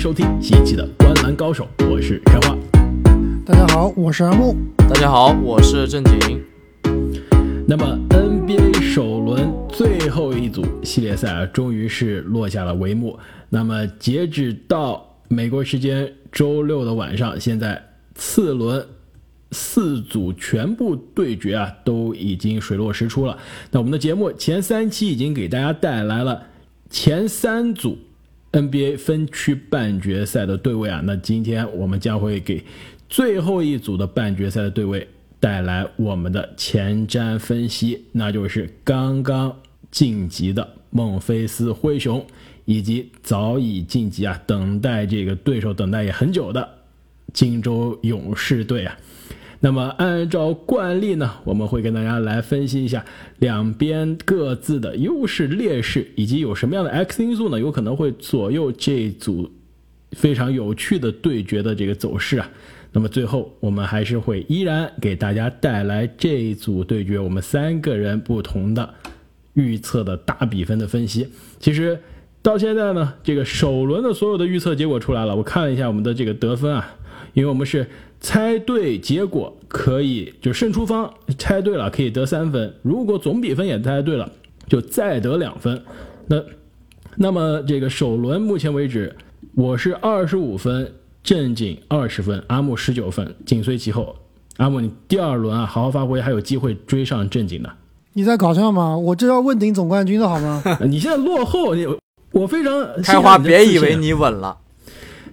收听新一期的《观篮高手》，我是开花。大家好，我是阿木。大家好，我是正经。那么 NBA 首轮最后一组系列赛啊，终于是落下了帷幕。那么截止到美国时间周六的晚上，现在次轮四组全部对决啊，都已经水落石出了。那我们的节目前三期已经给大家带来了前三组。NBA 分区半决赛的对位啊，那今天我们将会给最后一组的半决赛的对位带来我们的前瞻分析，那就是刚刚晋级的孟菲斯灰熊，以及早已晋级啊，等待这个对手等待也很久的金州勇士队啊。那么，按照惯例呢，我们会跟大家来分析一下两边各自的优势、劣势，以及有什么样的 X 因素呢？有可能会左右这组非常有趣的对决的这个走势啊。那么最后，我们还是会依然给大家带来这一组对决我们三个人不同的预测的大比分的分析。其实到现在呢，这个首轮的所有的预测结果出来了，我看了一下我们的这个得分啊，因为我们是。猜对结果可以，就胜出方猜对了可以得三分，如果总比分也猜对了，就再得两分。那那么这个首轮目前为止，我是二十五分，正经二十分，阿木十九分，紧随其后。阿木，你第二轮啊，好好发挥，还有机会追上正经的。你在搞笑吗？我这要问鼎总冠军的好吗？你现在落后，你我非常开花，别以为你稳了。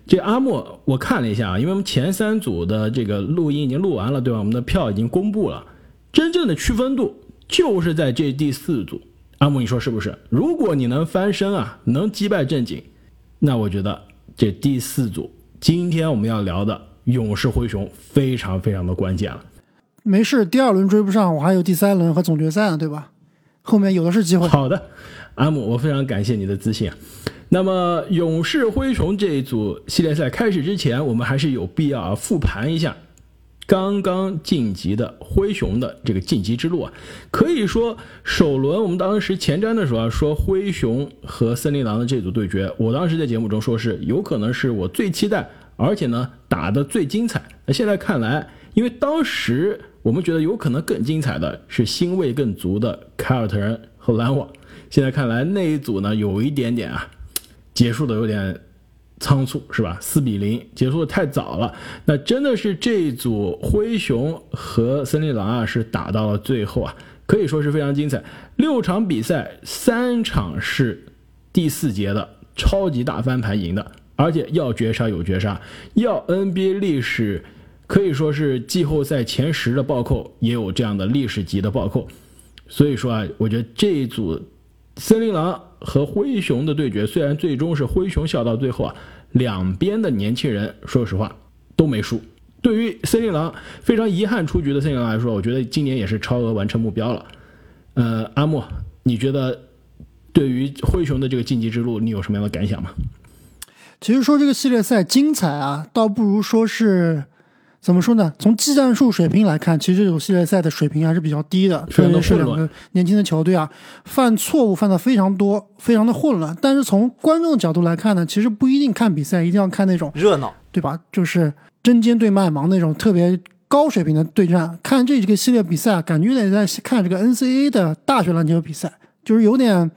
这阿莫，我看了一下啊，因为我们前三组的这个录音已经录完了，对吧？我们的票已经公布了，真正的区分度就是在这第四组。阿莫，你说是不是？如果你能翻身啊，能击败正经，那我觉得这第四组今天我们要聊的勇士灰熊非常非常的关键了。没事，第二轮追不上，我还有第三轮和总决赛呢，对吧？后面有的是机会。好的，阿姆，我非常感谢你的自信啊。那么，勇士灰熊这一组系列赛开始之前，我们还是有必要啊复盘一下刚刚晋级的灰熊的这个晋级之路啊。可以说，首轮我们当时前瞻的时候啊，说灰熊和森林狼的这组对决，我当时在节目中说是有可能是我最期待，而且呢打的最精彩。那现在看来，因为当时我们觉得有可能更精彩的是腥味更足的凯尔特人和篮网，现在看来那一组呢有一点点啊。结束的有点仓促，是吧？四比零结束的太早了。那真的是这一组灰熊和森林狼啊，是打到了最后啊，可以说是非常精彩。六场比赛，三场是第四节的超级大翻盘赢的，而且要绝杀有绝杀，要 NBA 历史可以说是季后赛前十的暴扣，也有这样的历史级的暴扣。所以说啊，我觉得这一组森林狼。和灰熊的对决，虽然最终是灰熊笑到最后啊，两边的年轻人说实话都没输。对于森林狼非常遗憾出局的森林狼来说，我觉得今年也是超额完成目标了。呃，阿莫，你觉得对于灰熊的这个晋级之路，你有什么样的感想吗？其实说这个系列赛精彩啊，倒不如说是。怎么说呢？从技战术水平来看，其实这种系列赛的水平还是比较低的。特别是两个年轻的球队啊，犯错误犯的非常多，非常的混乱。但是从观众的角度来看呢，其实不一定看比赛一定要看那种热闹，对吧？就是针尖对麦芒那种特别高水平的对战。看这几个系列比赛，感觉有点在看这个 NCAA 的大学篮球比赛，就是有点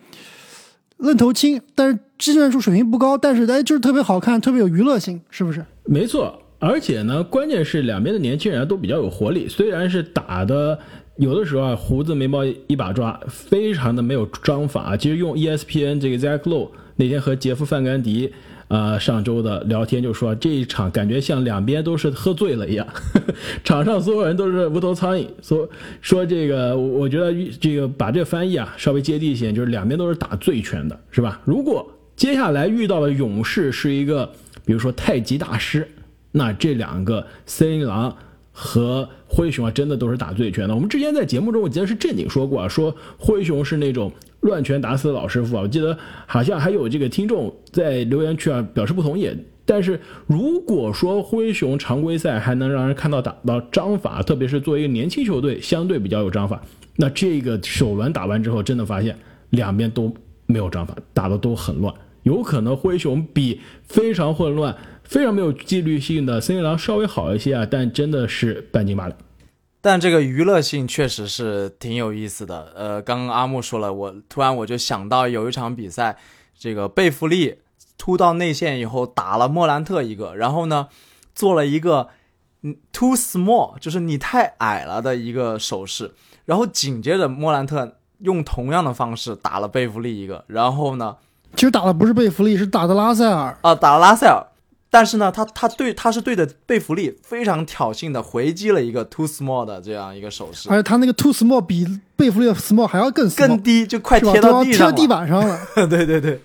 愣头青，但是技战术水平不高，但是哎，就是特别好看，特别有娱乐性，是不是？没错。而且呢，关键是两边的年轻人都比较有活力，虽然是打的有的时候啊胡子眉毛一把抓，非常的没有章法。其实用 ESPN 这个 Zach Lowe 那天和杰夫范甘迪啊上周的聊天就说，这一场感觉像两边都是喝醉了一样，呵 呵场上所有人都是无头苍蝇。说说这个，我觉得这个把这个翻译啊稍微接地气，就是两边都是打醉拳的，是吧？如果接下来遇到的勇士是一个，比如说太极大师。那这两个森林狼和灰熊啊，真的都是打醉拳的。我们之前在节目中，我记得是正经说过啊，说灰熊是那种乱拳打死的老师傅啊。我记得好像还有这个听众在留言区啊表示不同意。但是如果说灰熊常规赛还能让人看到打到章法，特别是作为一个年轻球队，相对比较有章法，那这个首轮打完之后，真的发现两边都没有章法，打的都很乱。有可能灰熊比非常混乱、非常没有纪律性的森林狼稍微好一些啊，但真的是半斤八两。但这个娱乐性确实是挺有意思的。呃，刚刚阿木说了，我突然我就想到有一场比赛，这个贝弗利突到内线以后打了莫兰特一个，然后呢做了一个嗯 too small，就是你太矮了的一个手势，然后紧接着莫兰特用同样的方式打了贝弗利一个，然后呢，其实打的不是贝弗利，是打的拉塞尔啊，打了拉塞尔。但是呢，他他对他是对着贝弗利非常挑衅的回击了一个 too small 的这样一个手势，而且他那个 too small 比贝弗利的 small 还要更更低，就快贴到地上贴地板上了。对对对，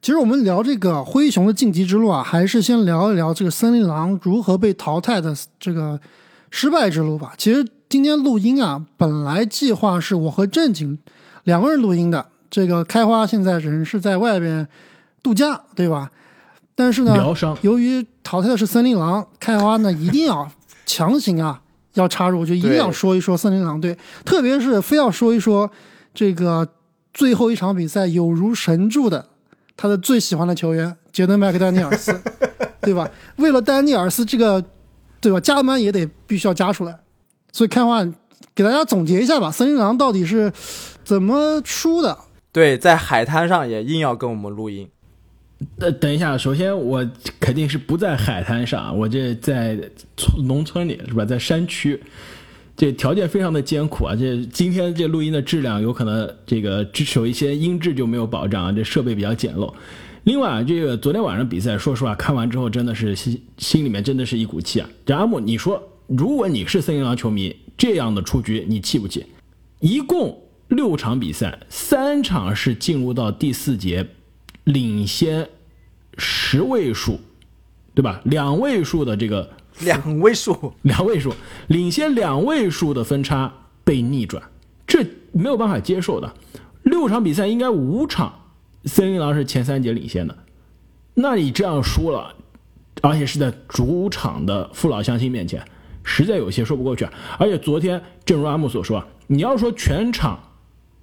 其实我们聊这个灰熊的晋级之路啊，还是先聊一聊这个森林狼如何被淘汰的这个失败之路吧。其实今天录音啊，本来计划是我和正经两个人录音的，这个开花现在人是在外边度假，对吧？但是呢，由于淘汰的是森林狼，开花呢一定要强行啊要插入，就一定要说一说森林狼队，特别是非要说一说这个最后一场比赛有如神助的他的最喜欢的球员杰登麦克丹尼尔斯，对吧？为了丹尼尔斯这个，对吧？加班也得必须要加出来，所以开花给大家总结一下吧，森林狼到底是怎么输的？对，在海滩上也硬要跟我们录音。呃等一下，首先我肯定是不在海滩上，我这在农村里是吧？在山区，这条件非常的艰苦啊！这今天这录音的质量有可能这个有一些音质就没有保障啊，这设备比较简陋。另外，这个昨天晚上比赛，说实话看完之后真的是心心里面真的是一股气啊！这阿木，你说如果你是森林狼球迷，这样的出局你气不气？一共六场比赛，三场是进入到第四节。领先十位数，对吧？两位数的这个 两位数，两位数领先两位数的分差被逆转，这没有办法接受的。六场比赛应该五场，森林狼是前三节领先的，那你这样输了，而且是在主场的父老乡亲面前，实在有些说不过去。而且昨天，正如阿木所说，你要说全场。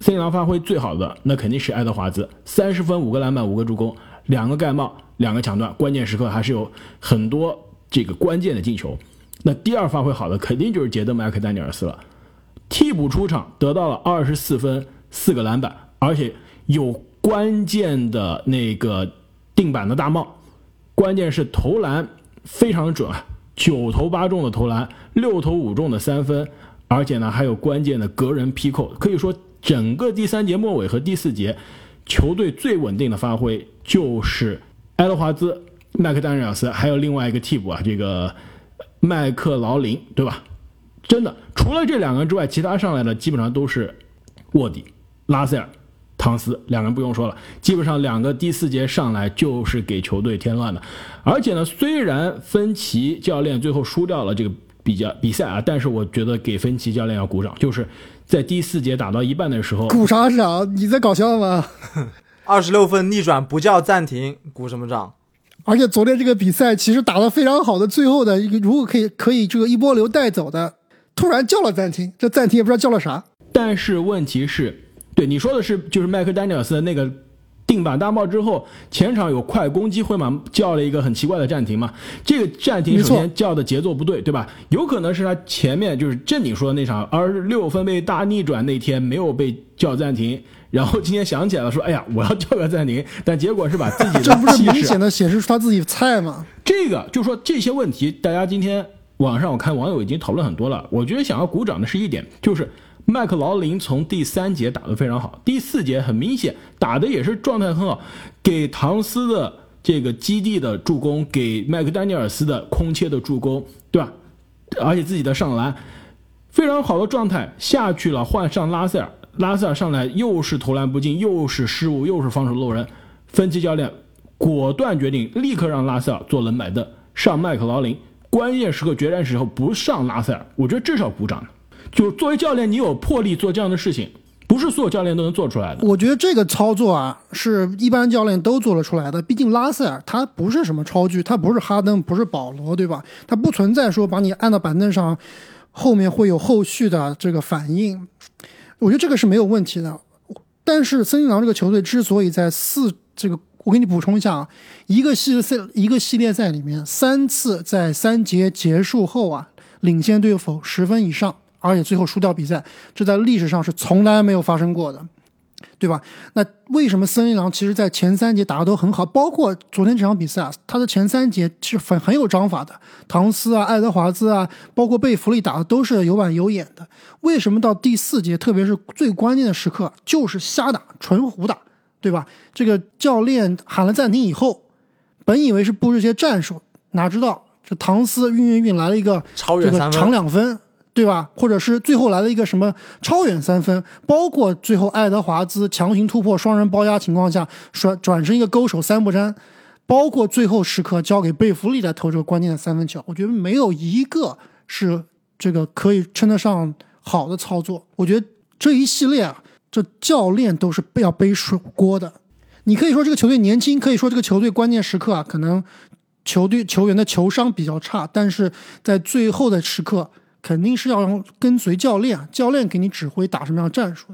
森林狼发挥最好的那肯定是爱德华兹，三十分五个篮板五个助攻两个盖帽两个抢断，关键时刻还是有很多这个关键的进球。那第二发挥好的肯定就是杰德麦克丹尼尔斯了，替补出场得到了二十四分四个篮板，而且有关键的那个定板的大帽，关键是投篮非常准啊，九投八中的投篮，六投五中的三分，而且呢还有关键的隔人劈扣，可以说。整个第三节末尾和第四节，球队最稳定的发挥就是爱德华兹、麦克丹尼尔斯，还有另外一个替补啊，这个麦克劳林，对吧？真的，除了这两个人之外，其他上来的基本上都是卧底。拉塞尔、唐斯两人不用说了，基本上两个第四节上来就是给球队添乱的。而且呢，虽然芬奇教练最后输掉了这个比较比赛啊，但是我觉得给芬奇教练要鼓掌，就是。在第四节打到一半的时候，鼓啥掌？你在搞笑吗？二十六分逆转不叫暂停，鼓什么掌？而且昨天这个比赛其实打得非常好的，最后的一个如果可以可以这个一波流带走的，突然叫了暂停，这暂停也不知道叫了啥。但是问题是，对你说的是就是麦克丹尼尔斯的那个。定板大帽之后，前场有快攻机会嘛？叫了一个很奇怪的暂停嘛？这个暂停首先叫的节奏不对，对吧？有可能是他前面就是正经说的那场二十六分被大逆转那天没有被叫暂停，然后今天想起来了说，哎呀，我要叫个暂停，但结果是把自己的这不是明显的显示出他自己菜吗？这个就说这些问题，大家今天网上我看网友已经讨论很多了。我觉得想要鼓掌的是一点，就是。麦克劳林从第三节打得非常好，第四节很明显打的也是状态很好，给唐斯的这个基地的助攻，给麦克丹尼尔斯的空切的助攻，对吧？而且自己的上篮非常好的状态下去了，换上拉塞尔，拉塞尔上来又是投篮不进，又是失误，又是防守漏人，分析教练果断决定立刻让拉塞尔坐冷板凳，上麦克劳林，关键时刻决战时候不上拉塞尔，我觉得至少鼓掌。就作为教练，你有魄力做这样的事情，不是所有教练都能做出来的。我觉得这个操作啊，是一般教练都做得出来的。毕竟拉塞尔他不是什么超巨，他不是哈登，不是保罗，对吧？他不存在说把你按到板凳上，后面会有后续的这个反应。我觉得这个是没有问题的。但是森林狼这个球队之所以在四这个我给你补充一下啊，一个系列赛一个系列赛里面三次在三节结束后啊领先对手十分以上，而且最后输掉比赛，这在历史上是从来没有发生过的。对吧？那为什么森林狼其实在前三节打的都很好？包括昨天这场比赛啊，他的前三节是很很有章法的。唐斯啊、爱德华兹啊，包括贝弗利打的都是有板有眼的。为什么到第四节，特别是最关键的时刻，就是瞎打、纯胡打，对吧？这个教练喊了暂停以后，本以为是布置些战术，哪知道这唐斯运运运来了一个这个长两分。对吧？或者是最后来了一个什么超远三分，包括最后爱德华兹强行突破双人包压情况下转转身一个勾手三不沾，包括最后时刻交给贝弗利来投这个关键的三分球，我觉得没有一个是这个可以称得上好的操作。我觉得这一系列啊，这教练都是要背水锅的。你可以说这个球队年轻，可以说这个球队关键时刻啊，可能球队球员的球商比较差，但是在最后的时刻。肯定是要跟随教练，教练给你指挥打什么样的战术。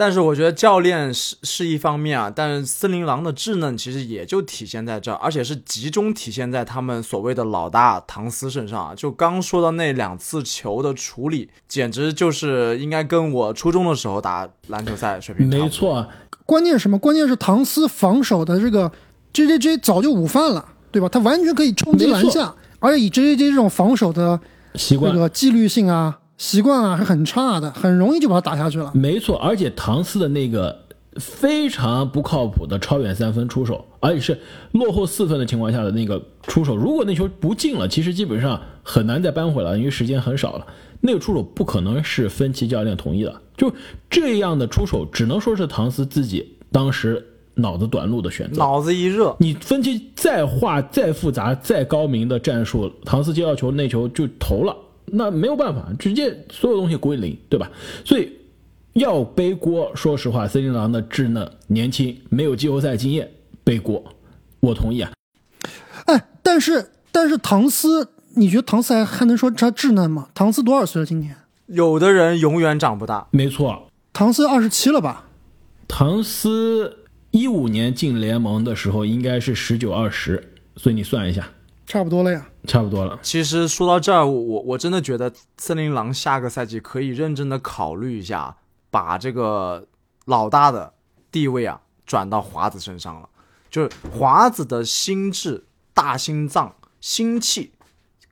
但是我觉得教练是是一方面啊，但是森林狼的稚嫩其实也就体现在这儿，而且是集中体现在他们所谓的老大唐斯身上啊。就刚说的那两次球的处理，简直就是应该跟我初中的时候打篮球赛水平没错。关键什么？关键是唐斯防守的这个 J J J 早就午饭了，对吧？他完全可以冲击篮下，而且以 J J J 这种防守的。习惯这个纪律性啊，习惯啊是很差的，很容易就把他打下去了。没错，而且唐斯的那个非常不靠谱的超远三分出手，而且是落后四分的情况下的那个出手，如果那球不进了，其实基本上很难再扳回来，因为时间很少了。那个出手不可能是芬奇教练同意的，就这样的出手，只能说是唐斯自己当时脑子短路的选择。脑子一热，你分析再画再复杂再高明的战术，唐斯接到球那球就投了。那没有办法，直接所有东西归零，对吧？所以要背锅，说实话，森林狼的稚嫩、年轻，没有季后赛经验，背锅，我同意啊。哎，但是但是唐斯，你觉得唐斯还还能说他稚嫩吗？唐斯多少岁了？今年？有的人永远长不大。没错，唐斯二十七了吧？唐斯一五年进联盟的时候应该是十九二十，所以你算一下。差不多了呀，差不多了。其实说到这儿，我我真的觉得森林狼下个赛季可以认真的考虑一下，把这个老大的地位啊转到华子身上了。就是华子的心智、大心脏、心气，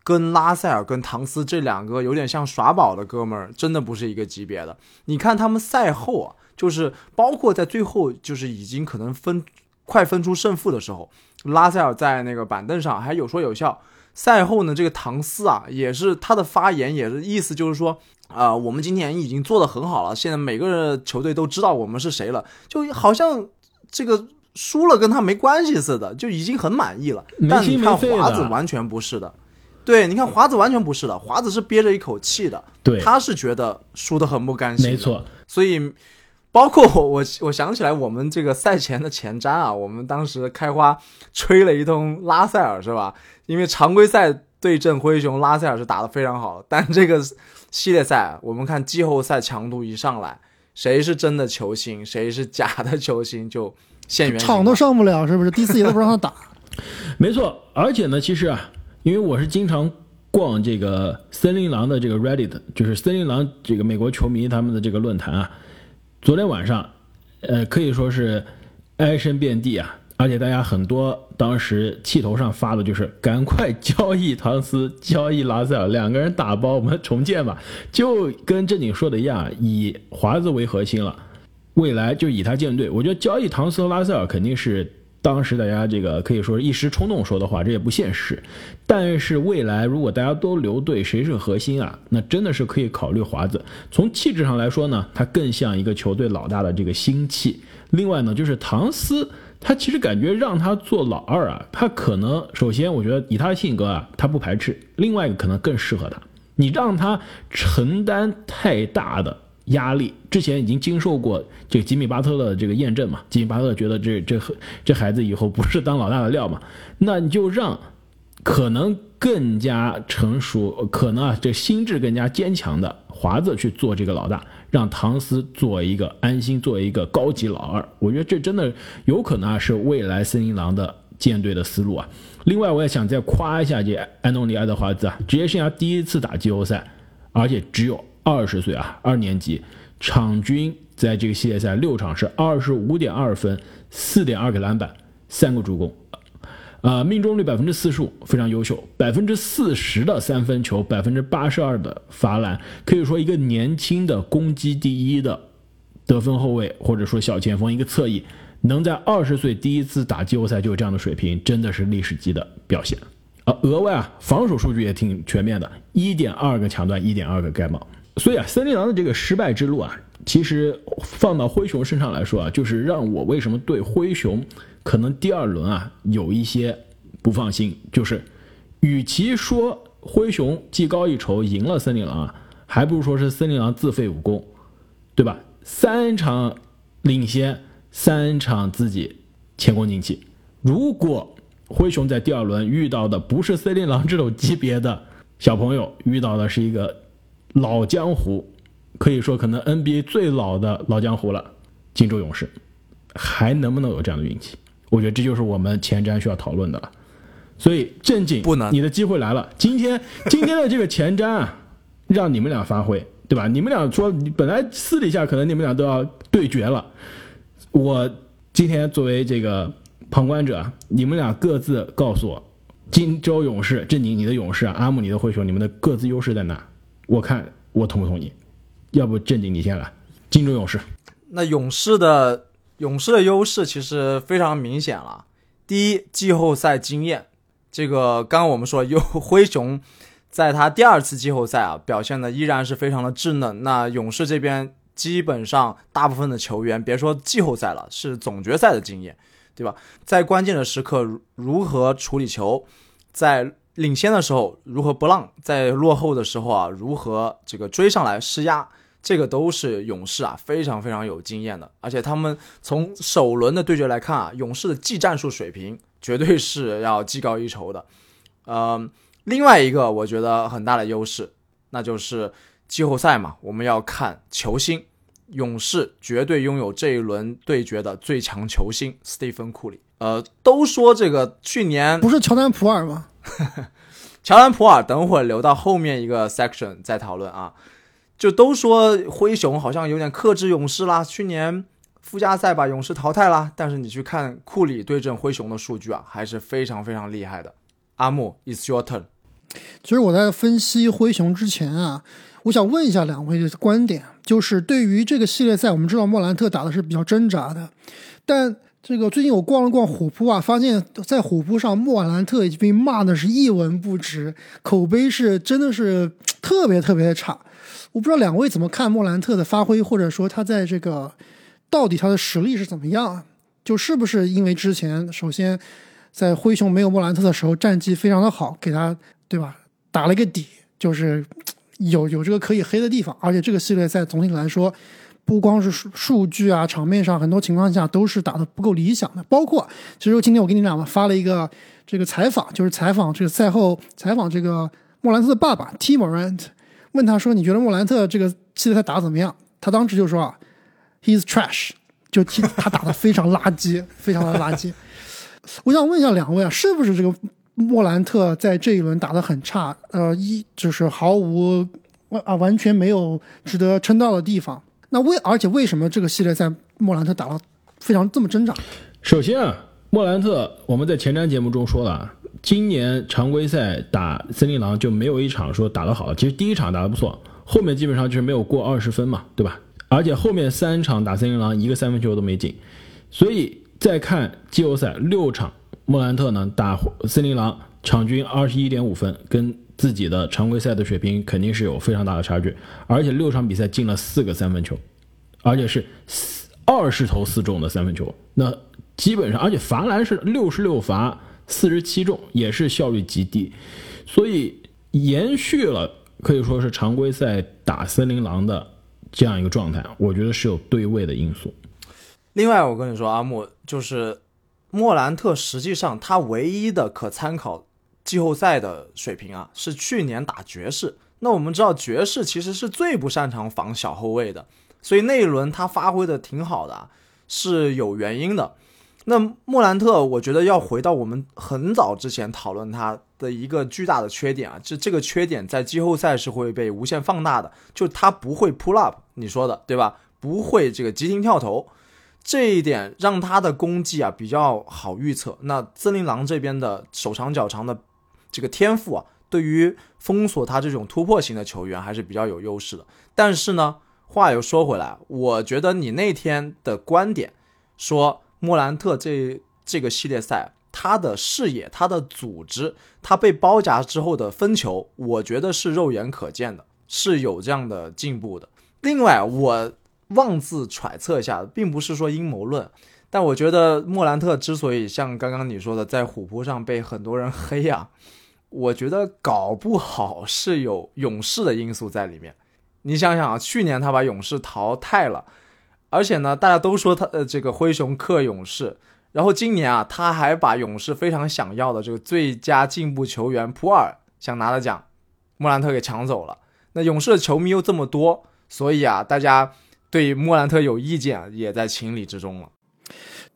跟拉塞尔、跟唐斯这两个有点像耍宝的哥们儿，真的不是一个级别的。你看他们赛后啊，就是包括在最后，就是已经可能分快分出胜负的时候。拉塞尔在那个板凳上还有说有笑。赛后呢，这个唐斯啊，也是他的发言，也是意思就是说，啊，我们今年已经做得很好了，现在每个球队都知道我们是谁了，就好像这个输了跟他没关系似的，就已经很满意了。但你看华子完全不是的，对，你看华子完全不是的，华子是憋着一口气的，对，他是觉得输得很不甘心，没错，所以。包括我，我我想起来，我们这个赛前的前瞻啊，我们当时开花吹了一通拉塞尔，是吧？因为常规赛对阵灰熊，拉塞尔是打得非常好，但这个系列赛，我们看季后赛强度一上来，谁是真的球星，谁是假的球星，就现原场都上不了，是不是？第四节都不让他打。没错，而且呢，其实啊，因为我是经常逛这个森林狼的这个 Reddit，就是森林狼这个美国球迷他们的这个论坛啊。昨天晚上，呃，可以说是哀声遍地啊，而且大家很多当时气头上发的就是赶快交易唐斯，交易拉塞尔，两个人打包，我们重建吧。就跟正经说的一样，以华子为核心了，未来就以他建队。我觉得交易唐斯和拉塞尔肯定是。当时大家这个可以说是一时冲动说的话，这也不现实。但是未来如果大家都留队，谁是核心啊？那真的是可以考虑华子。从气质上来说呢，他更像一个球队老大的这个心气。另外呢，就是唐斯，他其实感觉让他做老二啊，他可能首先我觉得以他的性格啊，他不排斥；另外一个可能更适合他。你让他承担太大的。压力之前已经经受过这个吉米巴特勒的这个验证嘛？吉米巴特勒觉得这这这孩子以后不是当老大的料嘛？那你就让可能更加成熟，可能啊这心智更加坚强的华子去做这个老大，让唐斯做一个安心，做一个高级老二。我觉得这真的有可能啊是未来森林狼的舰队的思路啊。另外，我也想再夸一下这安东尼·爱德华兹啊，职业生涯第一次打季后赛，而且只有二十岁啊，二年级，场均在这个系列赛六场是二十五点二分，四点二个篮板，三个助攻。呃，命中率百分之四十五，非常优秀，百分之四十的三分球，百分之八十二的罚篮，可以说一个年轻的攻击第一的得分后卫或者说小前锋，一个侧翼，能在二十岁第一次打季后赛就有这样的水平，真的是历史级的表现。呃，额外啊，防守数据也挺全面的，一点二个抢断，一点二个盖帽。所以啊，森林狼的这个失败之路啊，其实放到灰熊身上来说啊，就是让我为什么对灰熊。可能第二轮啊有一些不放心，就是与其说灰熊技高一筹赢了森林狼啊，还不如说是森林狼自废武功，对吧？三场领先，三场自己前功尽弃。如果灰熊在第二轮遇到的不是森林狼这种级别的小朋友，遇到的是一个老江湖，可以说可能 NBA 最老的老江湖了，金州勇士，还能不能有这样的运气？我觉得这就是我们前瞻需要讨论的了，所以正经不能，你的机会来了。今天 今天的这个前瞻啊，让你们俩发挥，对吧？你们俩说，本来私底下可能你们俩都要对决了，我今天作为这个旁观者，你们俩各自告诉我，金州勇士正经你的勇士，阿姆你的灰熊，你们的各自优势在哪？我看我同不同意？要不正经你先来，金州勇士。那勇士的。勇士的优势其实非常明显了。第一，季后赛经验，这个刚刚我们说，有灰熊在他第二次季后赛啊，表现的依然是非常的稚嫩。那勇士这边基本上大部分的球员，别说季后赛了，是总决赛的经验，对吧？在关键的时刻如何处理球，在领先的时候如何不让，在落后的时候啊，如何这个追上来施压。这个都是勇士啊，非常非常有经验的，而且他们从首轮的对决来看啊，勇士的技战术水平绝对是要技高一筹的。嗯，另外一个我觉得很大的优势，那就是季后赛嘛，我们要看球星，勇士绝对拥有这一轮对决的最强球星斯蒂芬库里。呃，都说这个去年不是乔丹普尔吗？乔丹普尔，等会儿留到后面一个 section 再讨论啊。就都说灰熊好像有点克制勇士啦，去年附加赛把勇士淘汰啦。但是你去看库里对阵灰熊的数据啊，还是非常非常厉害的。阿木，It's your turn。其实我在分析灰熊之前啊，我想问一下两位的观点，就是对于这个系列赛，我们知道莫兰特打的是比较挣扎的，但这个最近我逛了逛虎扑啊，发现在虎扑上莫兰特已经被骂的是一文不值，口碑是真的是特别特别的差。我不知道两位怎么看莫兰特的发挥，或者说他在这个到底他的实力是怎么样？就是不是因为之前首先在灰熊没有莫兰特的时候战绩非常的好，给他对吧打了一个底，就是有有这个可以黑的地方。而且这个系列赛总体来说，不光是数数据啊，场面上很多情况下都是打的不够理想的。包括其实今天我给你俩发了一个这个采访，就是采访这个赛后采访这个莫兰特的爸爸 T Morant。问他说：“你觉得莫兰特这个系列赛打怎么样？”他当时就说：“啊，He's trash，就他打的非常垃圾，非常的垃圾。”我想问一下两位啊，是不是这个莫兰特在这一轮打的很差？呃，一就是毫无完啊，完全没有值得称道的地方。那为而且为什么这个系列赛莫兰特打了非常这么挣扎？首先啊，莫兰特我们在前瞻节目中说了。今年常规赛打森林狼就没有一场说打得好，其实第一场打得不错，后面基本上就是没有过二十分嘛，对吧？而且后面三场打森林狼一个三分球都没进，所以再看季后赛六场，莫兰特呢打森林狼场均二十一点五分，跟自己的常规赛的水平肯定是有非常大的差距，而且六场比赛进了四个三分球，而且是二十投四中的三分球，那基本上而且罚篮是六十六罚。四十七中也是效率极低，所以延续了可以说是常规赛打森林狼的这样一个状态，我觉得是有对位的因素。另外，我跟你说，阿木就是莫兰特，实际上他唯一的可参考季后赛的水平啊，是去年打爵士。那我们知道爵士其实是最不擅长防小后卫的，所以那一轮他发挥的挺好的，是有原因的。那莫兰特，我觉得要回到我们很早之前讨论他的一个巨大的缺点啊，这这个缺点在季后赛是会被无限放大的，就他不会 pull up，你说的对吧？不会这个急停跳投，这一点让他的攻击啊比较好预测。那森林狼这边的手长脚长的这个天赋啊，对于封锁他这种突破型的球员还是比较有优势的。但是呢，话又说回来，我觉得你那天的观点说。莫兰特这这个系列赛，他的视野、他的组织、他被包夹之后的分球，我觉得是肉眼可见的，是有这样的进步的。另外，我妄自揣测一下，并不是说阴谋论，但我觉得莫兰特之所以像刚刚你说的，在虎扑上被很多人黑啊，我觉得搞不好是有勇士的因素在里面。你想想啊，去年他把勇士淘汰了。而且呢，大家都说他呃这个灰熊克勇士，然后今年啊，他还把勇士非常想要的这个最佳进步球员普尔想拿的奖，莫兰特给抢走了。那勇士的球迷又这么多，所以啊，大家对莫兰特有意见也在情理之中了。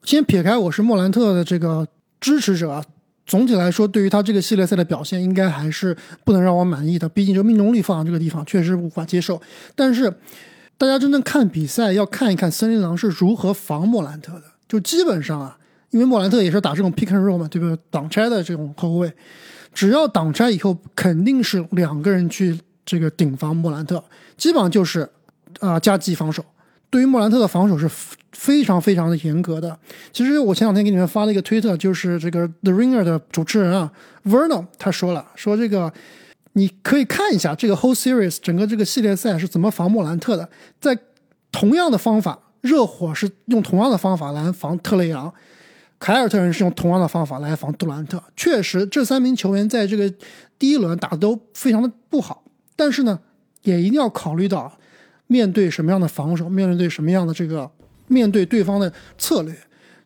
先撇开我是莫兰特的这个支持者啊，总体来说，对于他这个系列赛的表现，应该还是不能让我满意的。毕竟这命中率放在这个地方，确实无法接受。但是。大家真正看比赛，要看一看森林狼是如何防莫兰特的。就基本上啊，因为莫兰特也是打这种 pick and roll 嘛，对不对？挡拆的这种后卫，只要挡拆以后，肯定是两个人去这个顶防莫兰特，基本上就是啊加急防守。对于莫兰特的防守是非常非常的严格的。其实我前两天给你们发了一个推特，就是这个 The Ringer 的主持人啊，Vernon，他说了，说这个。你可以看一下这个 whole series 整个这个系列赛是怎么防莫兰特的。在同样的方法，热火是用同样的方法来防特雷杨，凯尔特人是用同样的方法来防杜兰特。确实，这三名球员在这个第一轮打的都非常的不好。但是呢，也一定要考虑到面对什么样的防守，面对什么样的这个面对对方的策略。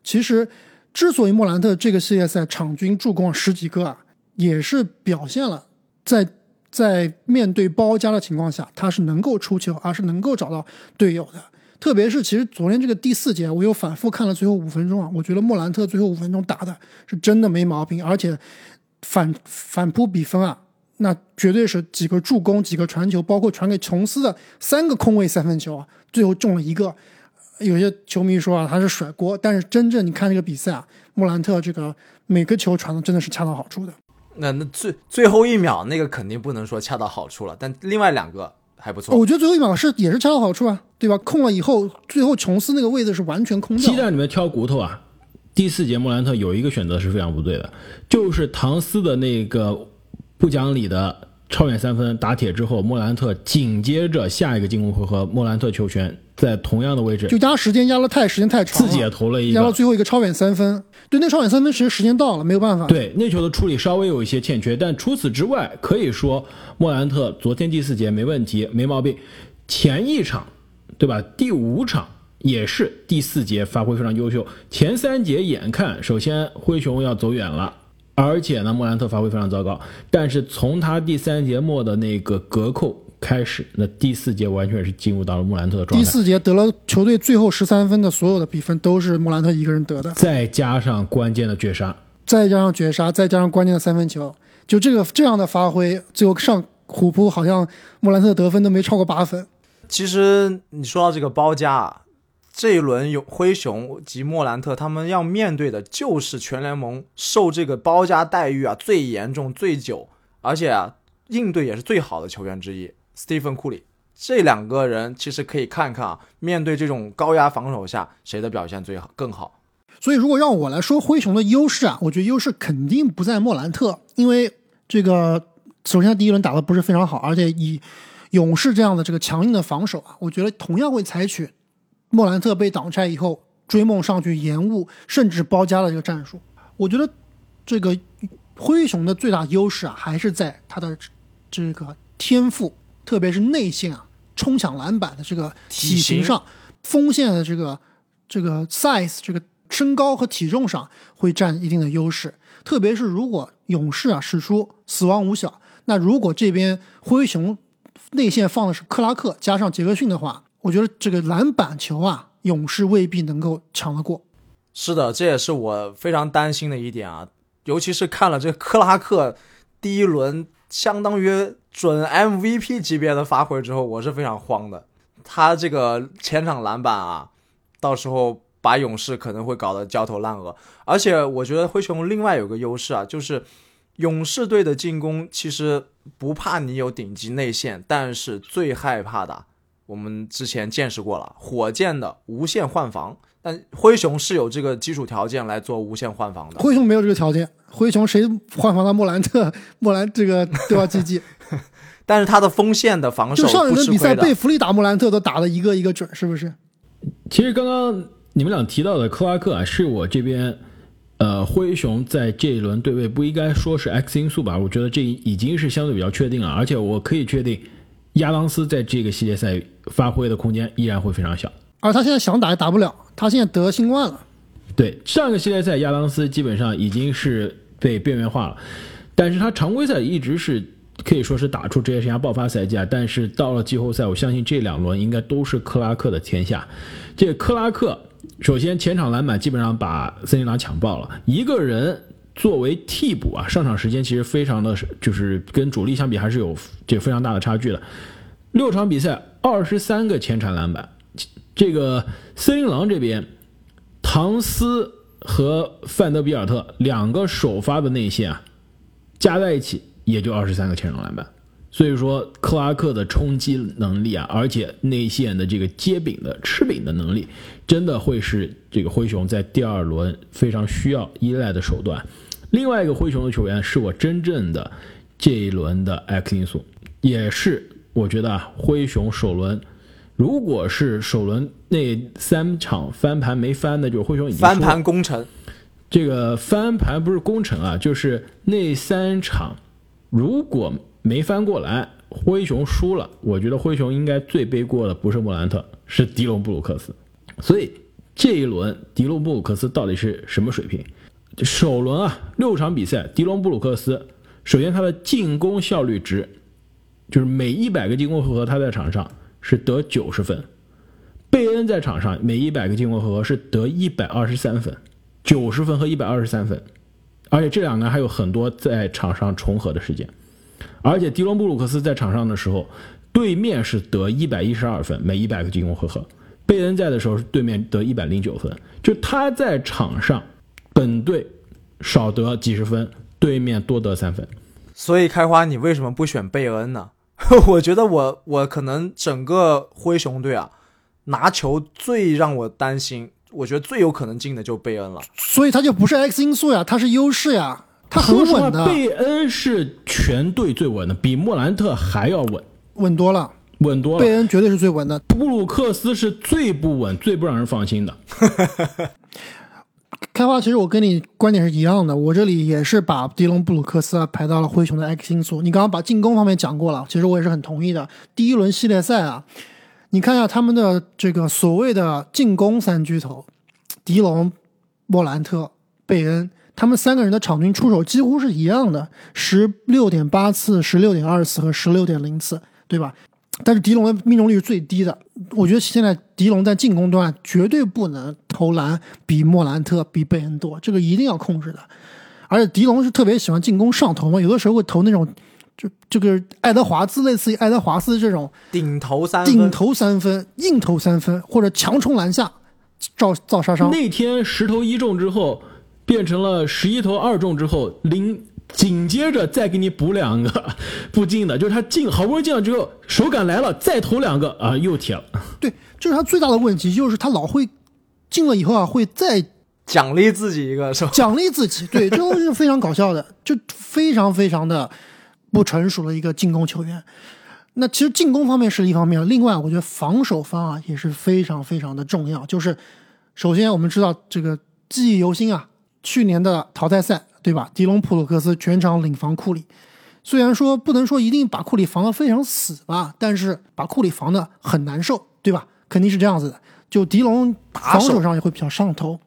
其实，之所以莫兰特这个系列赛场均助攻十几个啊，也是表现了。在在面对包夹的情况下，他是能够出球，而是能够找到队友的。特别是其实昨天这个第四节，我又反复看了最后五分钟啊，我觉得莫兰特最后五分钟打的是真的没毛病，而且反反扑比分啊，那绝对是几个助攻、几个传球，包括传给琼斯的三个空位三分球啊，最后中了一个。有些球迷说啊，他是甩锅，但是真正你看这个比赛啊，莫兰特这个每个球传的真的是恰到好处的。那那最最后一秒那个肯定不能说恰到好处了，但另外两个还不错。我觉得最后一秒是也是恰到好处啊，对吧？空了以后，最后琼斯那个位置是完全空掉。鸡蛋里面挑骨头啊！第四节莫兰特有一个选择是非常不对的，就是唐斯的那个不讲理的超远三分打铁之后，莫兰特紧接着下一个进攻回合，莫兰特球权。在同样的位置，就压时间压了太时间太长，自己也投了一个，压到最后一个超远三分。对，那超远三分其实时间到了，没有办法。对，那球的处理稍微有一些欠缺，但除此之外，可以说莫兰特昨天第四节没问题，没毛病。前一场，对吧？第五场也是第四节发挥非常优秀。前三节眼看首先灰熊要走远了，而且呢莫兰特发挥非常糟糕，但是从他第三节末的那个隔扣。开始，那第四节完全是进入到了莫兰特的状态。第四节得了球队最后十三分的所有的比分都是莫兰特一个人得的，再加上关键的绝杀，再加上绝杀，再加上关键的三分球，就这个这样的发挥，最后上虎扑好像莫兰特得分都没超过八分。其实你说到这个包夹，这一轮有灰熊及莫兰特他们要面对的就是全联盟受这个包夹待遇啊最严重、最久，而且啊应对也是最好的球员之一。斯蒂芬·库里这两个人其实可以看看啊，面对这种高压防守下，谁的表现最好更好。所以，如果让我来说灰熊的优势啊，我觉得优势肯定不在莫兰特，因为这个首先第一轮打的不是非常好，而且以勇士这样的这个强硬的防守啊，我觉得同样会采取莫兰特被挡拆以后追梦上去延误甚至包夹了这个战术。我觉得这个灰熊的最大优势啊，还是在他的这个天赋。特别是内线啊，冲抢篮板的这个体型上，锋线的这个这个 size 这个身高和体重上会占一定的优势。特别是如果勇士啊使出死亡五小，那如果这边灰熊内线放的是克拉克加上杰克逊的话，我觉得这个篮板球啊，勇士未必能够抢得过。是的，这也是我非常担心的一点啊，尤其是看了这克拉克第一轮相当于准 MVP 级别的发挥之后，我是非常慌的。他这个前场篮板啊，到时候把勇士可能会搞得焦头烂额。而且我觉得灰熊另外有个优势啊，就是勇士队的进攻其实不怕你有顶级内线，但是最害怕的，我们之前见识过了，火箭的无限换防。但灰熊是有这个基础条件来做无限换防的。灰熊没有这个条件，灰熊谁换防到莫兰特、莫兰这个对吧 GG。但是他的锋线的防守，就上一轮比赛被弗利打莫兰特都打了一个一个准，是不是？其实刚刚你们俩提到的克拉克啊，是我这边呃灰熊在这一轮对位不应该说是 X 因素吧？我觉得这已经是相对比较确定了，而且我可以确定亚当斯在这个系列赛发挥的空间依然会非常小。而他现在想打也打不了，他现在得新冠了。对，上个系列赛亚当斯基本上已经是被边缘化了，但是他常规赛一直是。可以说是打出职业生涯爆发赛季啊！但是到了季后赛，我相信这两轮应该都是克拉克的天下。这个克拉克，首先前场篮板基本上把森林狼抢爆了，一个人作为替补啊，上场时间其实非常的，就是跟主力相比还是有这非常大的差距的。六场比赛二十三个前场篮板，这个森林狼这边，唐斯和范德比尔特两个首发的内线啊，加在一起。也就二十三个前场篮板，所以说克拉克的冲击能力啊，而且内线的这个接饼的吃饼的能力，真的会是这个灰熊在第二轮非常需要依赖的手段。另外一个灰熊的球员是我真正的这一轮的 X 因素，也是我觉得啊，灰熊首轮如果是首轮那三场翻盘没翻的，就是灰熊已经翻盘攻城。这个翻盘不是攻城啊，就是那三场。如果没翻过来，灰熊输了，我觉得灰熊应该最背锅的不是莫兰特，是迪隆布鲁克斯。所以这一轮迪隆布鲁克斯到底是什么水平？首轮啊，六场比赛，迪隆布鲁克斯首先他的进攻效率值，就是每一百个进攻回合他在场上是得九十分，贝恩在场上每一百个进攻回合是得一百二十三分，九十分和一百二十三分。而且这两个还有很多在场上重合的时间，而且迪隆布鲁克斯在场上的时候，对面是得一百一十二分每一百个进攻回合；贝恩在的时候是对面得一百零九分，就他在场上，本队少得几十分，对面多得三分。所以开花，你为什么不选贝恩呢？我觉得我我可能整个灰熊队啊，拿球最让我担心。我觉得最有可能进的就贝恩了，所以他就不是 X 因素呀，他是优势呀，他很稳的。贝恩是全队最稳的，比莫兰特还要稳，稳多了，稳多了。贝恩绝对是最稳的，布鲁克斯是最不稳、最不让人放心的。开花，其实我跟你观点是一样的，我这里也是把迪隆布鲁克斯啊排到了灰熊的 X 因素。你刚刚把进攻方面讲过了，其实我也是很同意的。第一轮系列赛啊。你看一下他们的这个所谓的进攻三巨头，迪隆、莫兰特、贝恩，他们三个人的场均出手几乎是一样的，十六点八次、十六点二次和十六点零次，对吧？但是狄龙的命中率是最低的。我觉得现在狄龙在进攻端绝对不能投篮比莫兰特、比贝恩多，这个一定要控制的。而且狄龙是特别喜欢进攻上投嘛，有的时候会投那种。就这个爱德华兹类似于爱德华兹这种顶投三顶投三分硬投三分或者强冲篮下造造杀伤。那天十投一中之后变成了十一投二中之后，零紧接着再给你补两个 不进的，就是他进好不容易进了之后手感来了再投两个啊又铁了。对，就是他最大的问题就是他老会进了以后啊会再奖励自己一个是吧？奖励自己，对，这东西是非常搞笑的，就非常非常的。不成熟的一个进攻球员，那其实进攻方面是一方面，另外我觉得防守方啊也是非常非常的重要。就是首先我们知道这个记忆犹新啊，去年的淘汰赛对吧？迪隆普鲁克斯全场领防库里，虽然说不能说一定把库里防得非常死吧，但是把库里防得很难受，对吧？肯定是这样子的。就迪隆防守上也会比较上头。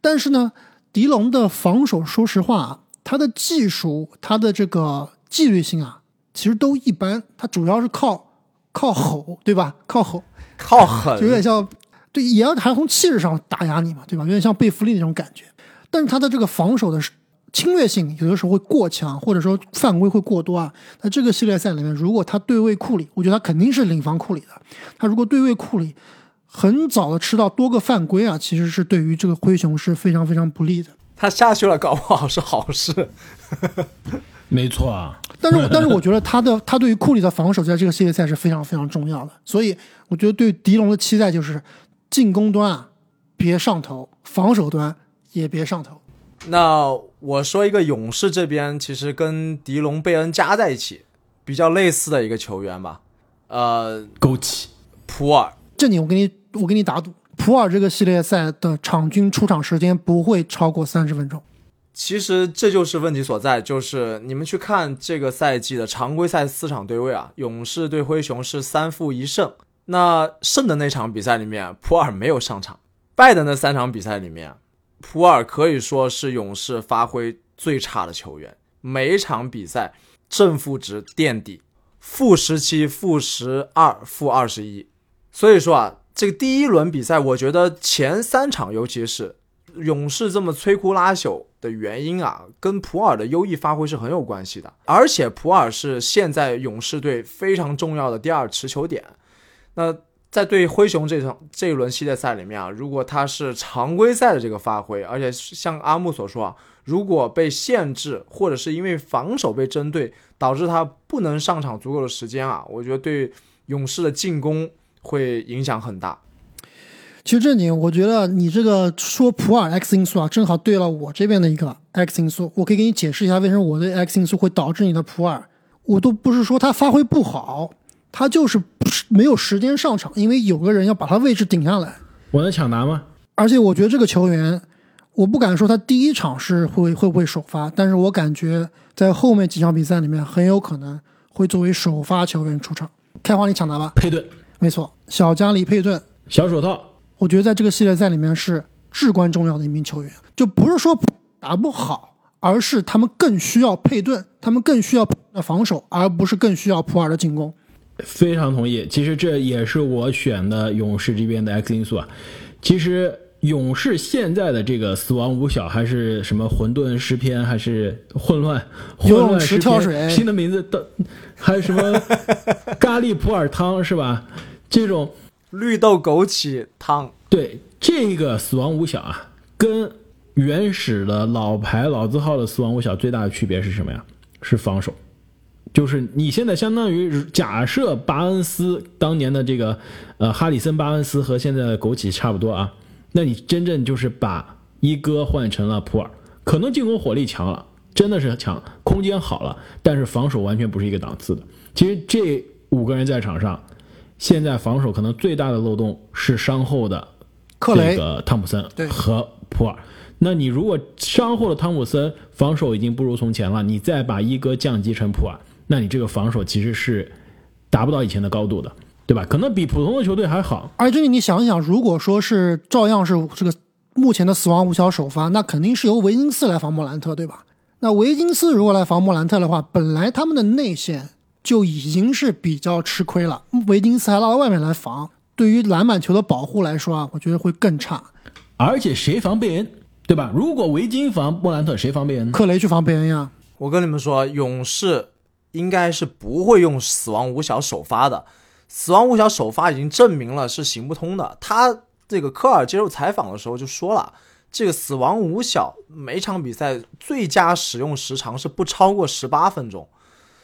但是呢，狄龙的防守，说实话，他的技术，他的这个纪律性啊，其实都一般。他主要是靠靠吼，对吧？靠吼，靠狠，有点像，对，也要还从气势上打压你嘛，对吧？有点像贝弗利那种感觉。但是他的这个防守的侵略性有的时候会过强，或者说犯规会过多啊。那这个系列赛里面，如果他对位库里，我觉得他肯定是领防库里的。他如果对位库里，很早的吃到多个犯规啊，其实是对于这个灰熊是非常非常不利的。他下去了，搞不好是好事。没错啊。但是，但是我觉得他的他对于库里的防守在这个系列赛是非常非常重要的。所以，我觉得对狄龙的期待就是进攻端啊别上头，防守端也别上头。那我说一个勇士这边，其实跟迪隆贝恩加在一起比较类似的一个球员吧，呃，枸杞普尔。这里我给你我给你打赌，普尔这个系列赛的场均出场时间不会超过三十分钟。其实这就是问题所在，就是你们去看这个赛季的常规赛四场对位啊，勇士对灰熊是三负一胜，那胜的那场比赛里面，普尔没有上场，败的那三场比赛里面。普尔可以说是勇士发挥最差的球员，每一场比赛正负值垫底，负十七、负十二、负二十一。所以说啊，这个第一轮比赛，我觉得前三场，尤其是勇士这么摧枯拉朽的原因啊，跟普尔的优异发挥是很有关系的。而且普尔是现在勇士队非常重要的第二持球点。那。在对灰熊这场这一轮系列赛里面啊，如果他是常规赛的这个发挥，而且像阿木所说啊，如果被限制或者是因为防守被针对，导致他不能上场足够的时间啊，我觉得对勇士的进攻会影响很大。其实正经，我觉得你这个说普尔 X 因素啊，正好对了我这边的一个 X 因素，我可以给你解释一下为什么我的 X 因素会导致你的普尔，我都不是说他发挥不好。他就是没有时间上场，因为有个人要把他位置顶下来。我能抢答吗？而且我觉得这个球员，我不敢说他第一场是会会不会首发，但是我感觉在后面几场比赛里面很有可能会作为首发球员出场。开花，你抢答吧。佩顿，没错，小加里佩顿，小手套。我觉得在这个系列赛里面是至关重要的一名球员，就不是说打不好，而是他们更需要佩顿，他们更需要的防守，而不是更需要普尔的进攻。非常同意，其实这也是我选的勇士这边的 X 因素啊。其实勇士现在的这个死亡五小还是什么混沌诗篇，还是混乱混乱诗篇，新的名字的，还有什么 咖喱普洱汤是吧？这种绿豆枸杞汤，对这个死亡五小啊，跟原始的老牌老字号的死亡五小最大的区别是什么呀？是防守。就是你现在相当于假设巴恩斯当年的这个，呃，哈里森巴恩斯和现在的枸杞差不多啊，那你真正就是把一哥换成了普尔，可能进攻火力强了，真的是强，空间好了，但是防守完全不是一个档次的。其实这五个人在场上，现在防守可能最大的漏洞是伤后的这个汤普森和普尔。那你如果伤后的汤普森防守已经不如从前了，你再把一哥降级成普尔。那你这个防守其实是达不到以前的高度的，对吧？可能比普通的球队还好。而且你想想，如果说是照样是这个目前的死亡五小首发，那肯定是由维金斯来防莫兰特，对吧？那维金斯如果来防莫兰特的话，本来他们的内线就已经是比较吃亏了，维金斯还拉到外面来防，对于篮板球的保护来说啊，我觉得会更差。而且谁防贝恩，对吧？如果维金防莫兰特，谁防贝恩？克雷去防贝恩呀！我跟你们说，勇士。应该是不会用死亡五小首发的，死亡五小首发已经证明了是行不通的。他这个科尔接受采访的时候就说了，这个死亡五小每场比赛最佳使用时长是不超过十八分钟，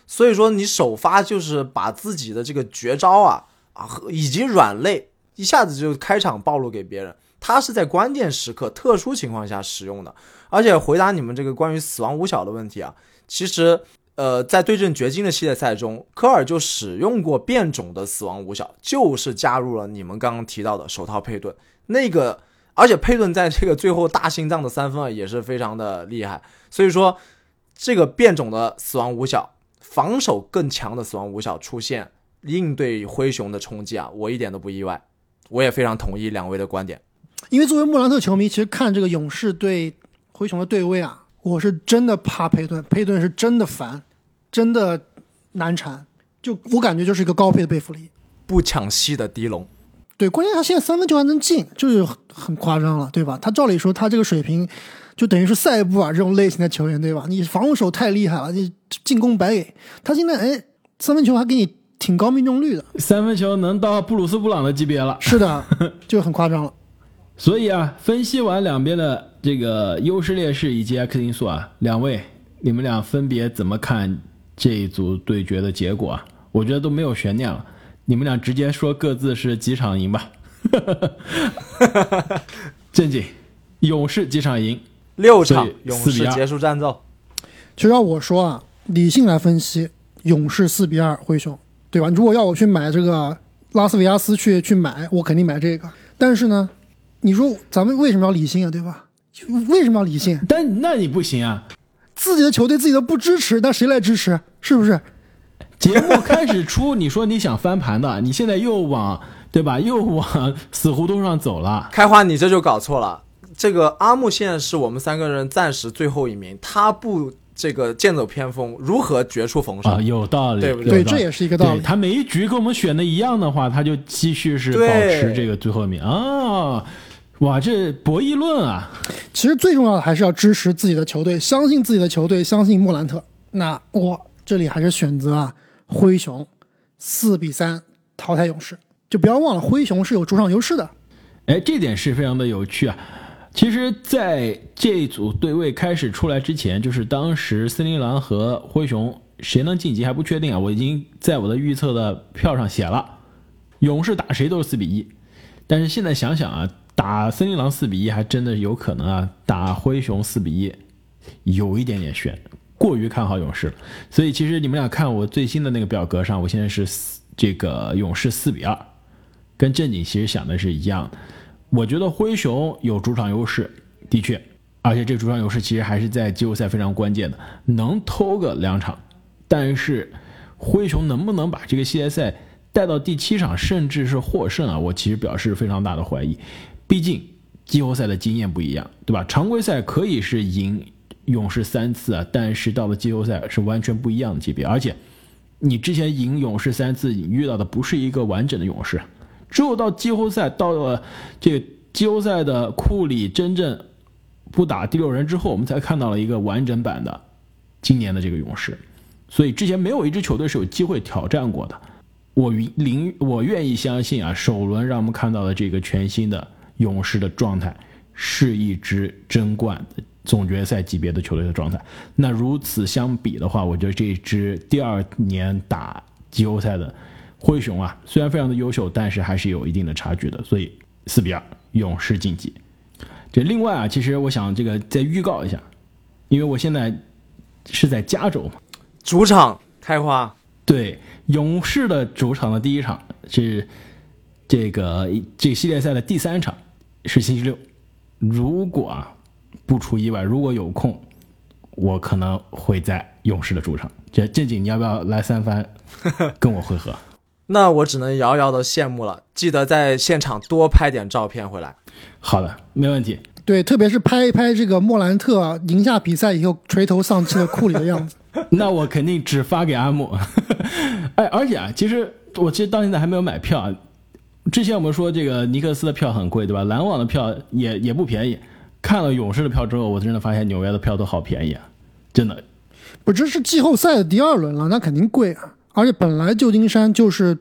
所以说你首发就是把自己的这个绝招啊啊以及软肋一下子就开场暴露给别人。他是在关键时刻、特殊情况下使用的。而且回答你们这个关于死亡五小的问题啊，其实。呃，在对阵掘金的系列赛中，科尔就使用过变种的死亡五小，就是加入了你们刚刚提到的手套佩顿那个，而且佩顿在这个最后大心脏的三分啊也是非常的厉害，所以说这个变种的死亡五小，防守更强的死亡五小出现，应对灰熊的冲击啊，我一点都不意外，我也非常同意两位的观点。因为作为莫兰特球迷，其实看这个勇士对灰熊的对位啊，我是真的怕佩顿，佩顿是真的烦，真的难缠。就我感觉就是一个高配的贝弗利，不抢戏的迪龙。对，关键他现在三分球还能进，就是很夸张了，对吧？他照理说他这个水平，就等于是塞布尔这种类型的球员，对吧？你防守太厉害了，你进攻白给。他现在哎，三分球还给你挺高命中率的，三分球能到布鲁斯布朗的级别了。是的，就很夸张了。所以啊，分析完两边的这个优势劣势以及 X 因素啊，两位你们俩分别怎么看这一组对决的结果啊？我觉得都没有悬念了。你们俩直接说各自是几场赢吧。正经，勇士几场赢？六场，对勇4比2士结束战斗。其实要我说啊，理性来分析，勇士四比二灰熊，对吧？如果要我去买这个拉斯维加斯去去买，我肯定买这个。但是呢，你说咱们为什么要理性啊，对吧？为什么要理性？但那你不行啊！自己的球队自己都不支持，那谁来支持？是不是？节目开始出，你说你想翻盘的，你现在又往对吧？又往 死胡同上走了。开花，你这就搞错了。这个阿木现在是我们三个人暂时最后一名，他不这个剑走偏锋，如何绝处逢生？啊，有道理，对不对对，这也是一个道理。他每一局跟我们选的一样的话，他就继续是保持这个最后一名啊！哇，这博弈论啊！其实最重要的还是要支持自己的球队，相信自己的球队，相信莫兰特。那我这里还是选择啊，灰熊四比三淘汰勇士。就不要忘了，灰熊是有主场优势的。哎，这点是非常的有趣啊。其实，在这一组对位开始出来之前，就是当时森林狼和灰熊谁能晋级还不确定啊。我已经在我的预测的票上写了，勇士打谁都是四比一。但是现在想想啊，打森林狼四比一还真的有可能啊，打灰熊四比一有一点点悬，过于看好勇士了。所以其实你们俩看我最新的那个表格上，我现在是这个勇士四比二，跟正经其实想的是一样的。我觉得灰熊有主场优势，的确，而且这主场优势其实还是在季后赛非常关键的，能偷个两场。但是灰熊能不能把这个系列赛带到第七场，甚至是获胜啊？我其实表示非常大的怀疑。毕竟季后赛的经验不一样，对吧？常规赛可以是赢勇士三次啊，但是到了季后赛是完全不一样的级别，而且你之前赢勇士三次，你遇到的不是一个完整的勇士。只有到季后赛，到了这个季后赛的库里真正不打第六人之后，我们才看到了一个完整版的今年的这个勇士。所以之前没有一支球队是有机会挑战过的。我灵我愿意相信啊，首轮让我们看到了这个全新的勇士的状态，是一支争冠总决赛级别的球队的状态。那如此相比的话，我觉得这支第二年打季后赛的灰熊啊，虽然非常的优秀，但是还是有一定的差距的。所以四比二，勇士晋级。这另外啊，其实我想这个再预告一下，因为我现在是在加州嘛，主场开花，对，勇士的主场的第一场是这个这系列赛的第三场，是星期六。如果啊不出意外，如果有空，我可能会在勇士的主场。这正经，你要不要来三番 跟我会合？那我只能遥遥的羡慕了。记得在现场多拍点照片回来。好的，没问题。对，特别是拍一拍这个莫兰特赢下比赛以后垂头丧气的库里的样子。那我肯定只发给阿木。哎，而且啊，其实我其实到现在还没有买票啊。之前我们说这个尼克斯的票很贵，对吧？篮网的票也也不便宜。看了勇士的票之后，我真的发现纽约的票都好便宜啊，真的。不，这是季后赛的第二轮了，那肯定贵啊。而且本来旧金山就是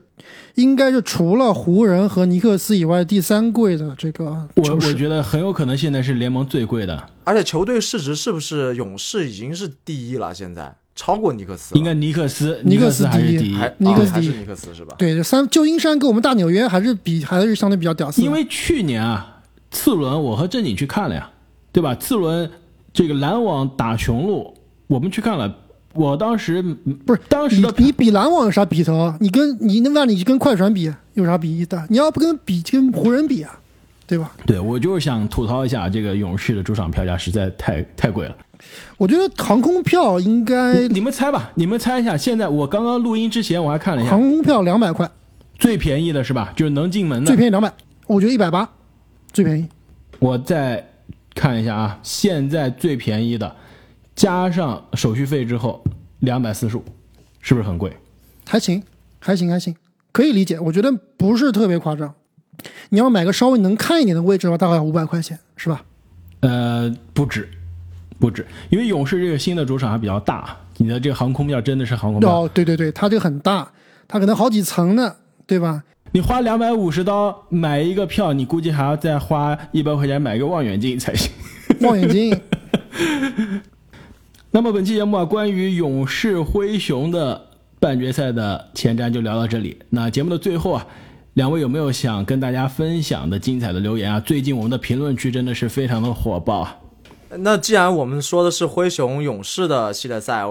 应该是除了湖人和尼克斯以外第三贵的这个我。我觉得很有可能现在是联盟最贵的，而且球队市值是不是勇士已经是第一了？现在超过尼克斯，应该尼克斯，尼克克斯第一还是第一。还尼克斯第一啊还是尼克斯是吧？对，三旧金山跟我们大纽约还是比还是相对比较屌丝。因为去年啊，次轮我和正经去看了呀，对吧？次轮这个篮网打雄鹿，我们去看了。我当时不是当时的你你比篮网有啥比头啊？你跟你那那你跟快船比有啥比的？你要不跟比跟湖人比啊，对吧？对我就是想吐槽一下，这个勇士的主场票价实在太太贵了。我觉得航空票应该你们猜吧，你们猜一下。现在我刚刚录音之前我还看了一下航，空票两百块，最便宜的是吧？就是能进门的最便宜两百，我觉得一百八最便宜。我再看一下啊，现在最便宜的，加上手续费之后两百四十五，是不是很贵？还行，还行，还行，可以理解。我觉得不是特别夸张。你要买个稍微能看一点的位置的话，大概要五百块钱，是吧？呃，不止，不止，因为勇士这个新的主场还比较大，你的这个航空票真的是航空票。哦，对对对，它这个很大，它可能好几层呢，对吧？你花两百五十刀买一个票，你估计还要再花一百块钱买个望远镜才行。望远镜。那么本期节目啊，关于勇士灰熊的半决赛的前瞻就聊到这里。那节目的最后啊。两位有没有想跟大家分享的精彩的留言啊？最近我们的评论区真的是非常的火爆啊。那既然我们说的是灰熊勇士的系列赛，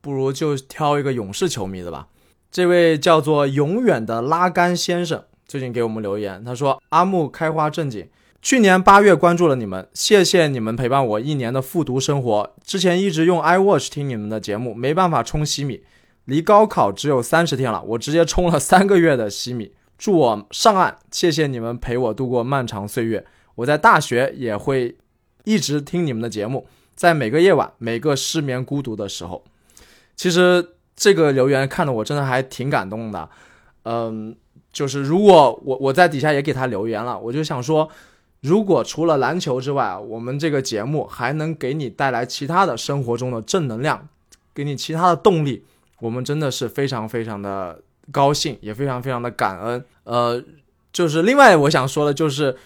不如就挑一个勇士球迷的吧。这位叫做永远的拉杆先生最近给我们留言，他说：“阿木开花正经，去年八月关注了你们，谢谢你们陪伴我一年的复读生活。之前一直用 iWatch 听你们的节目，没办法充西米，离高考只有三十天了，我直接充了三个月的西米。”祝我上岸！谢谢你们陪我度过漫长岁月。我在大学也会一直听你们的节目，在每个夜晚，每个失眠孤独的时候。其实这个留言看的我真的还挺感动的。嗯，就是如果我我在底下也给他留言了，我就想说，如果除了篮球之外，我们这个节目还能给你带来其他的生活中的正能量，给你其他的动力，我们真的是非常非常的。高兴也非常非常的感恩，呃，就是另外我想说的，就是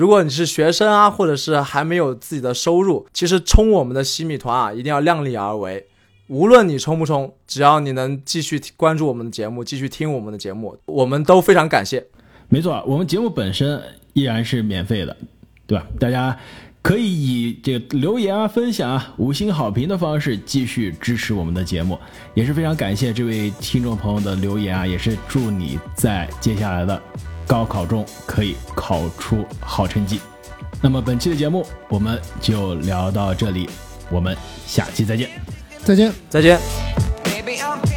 如果你是学生啊，或者是还没有自己的收入，其实冲我们的西米团啊，一定要量力而为。无论你冲不冲，只要你能继续关注我们的节目，继续听我们的节目，我们都非常感谢。没错，我们节目本身依然是免费的，对吧？大家。可以以这个留言啊、分享啊、五星好评的方式继续支持我们的节目，也是非常感谢这位听众朋友的留言啊，也是祝你在接下来的高考中可以考出好成绩。那么本期的节目我们就聊到这里我们下期再见。再见。再见。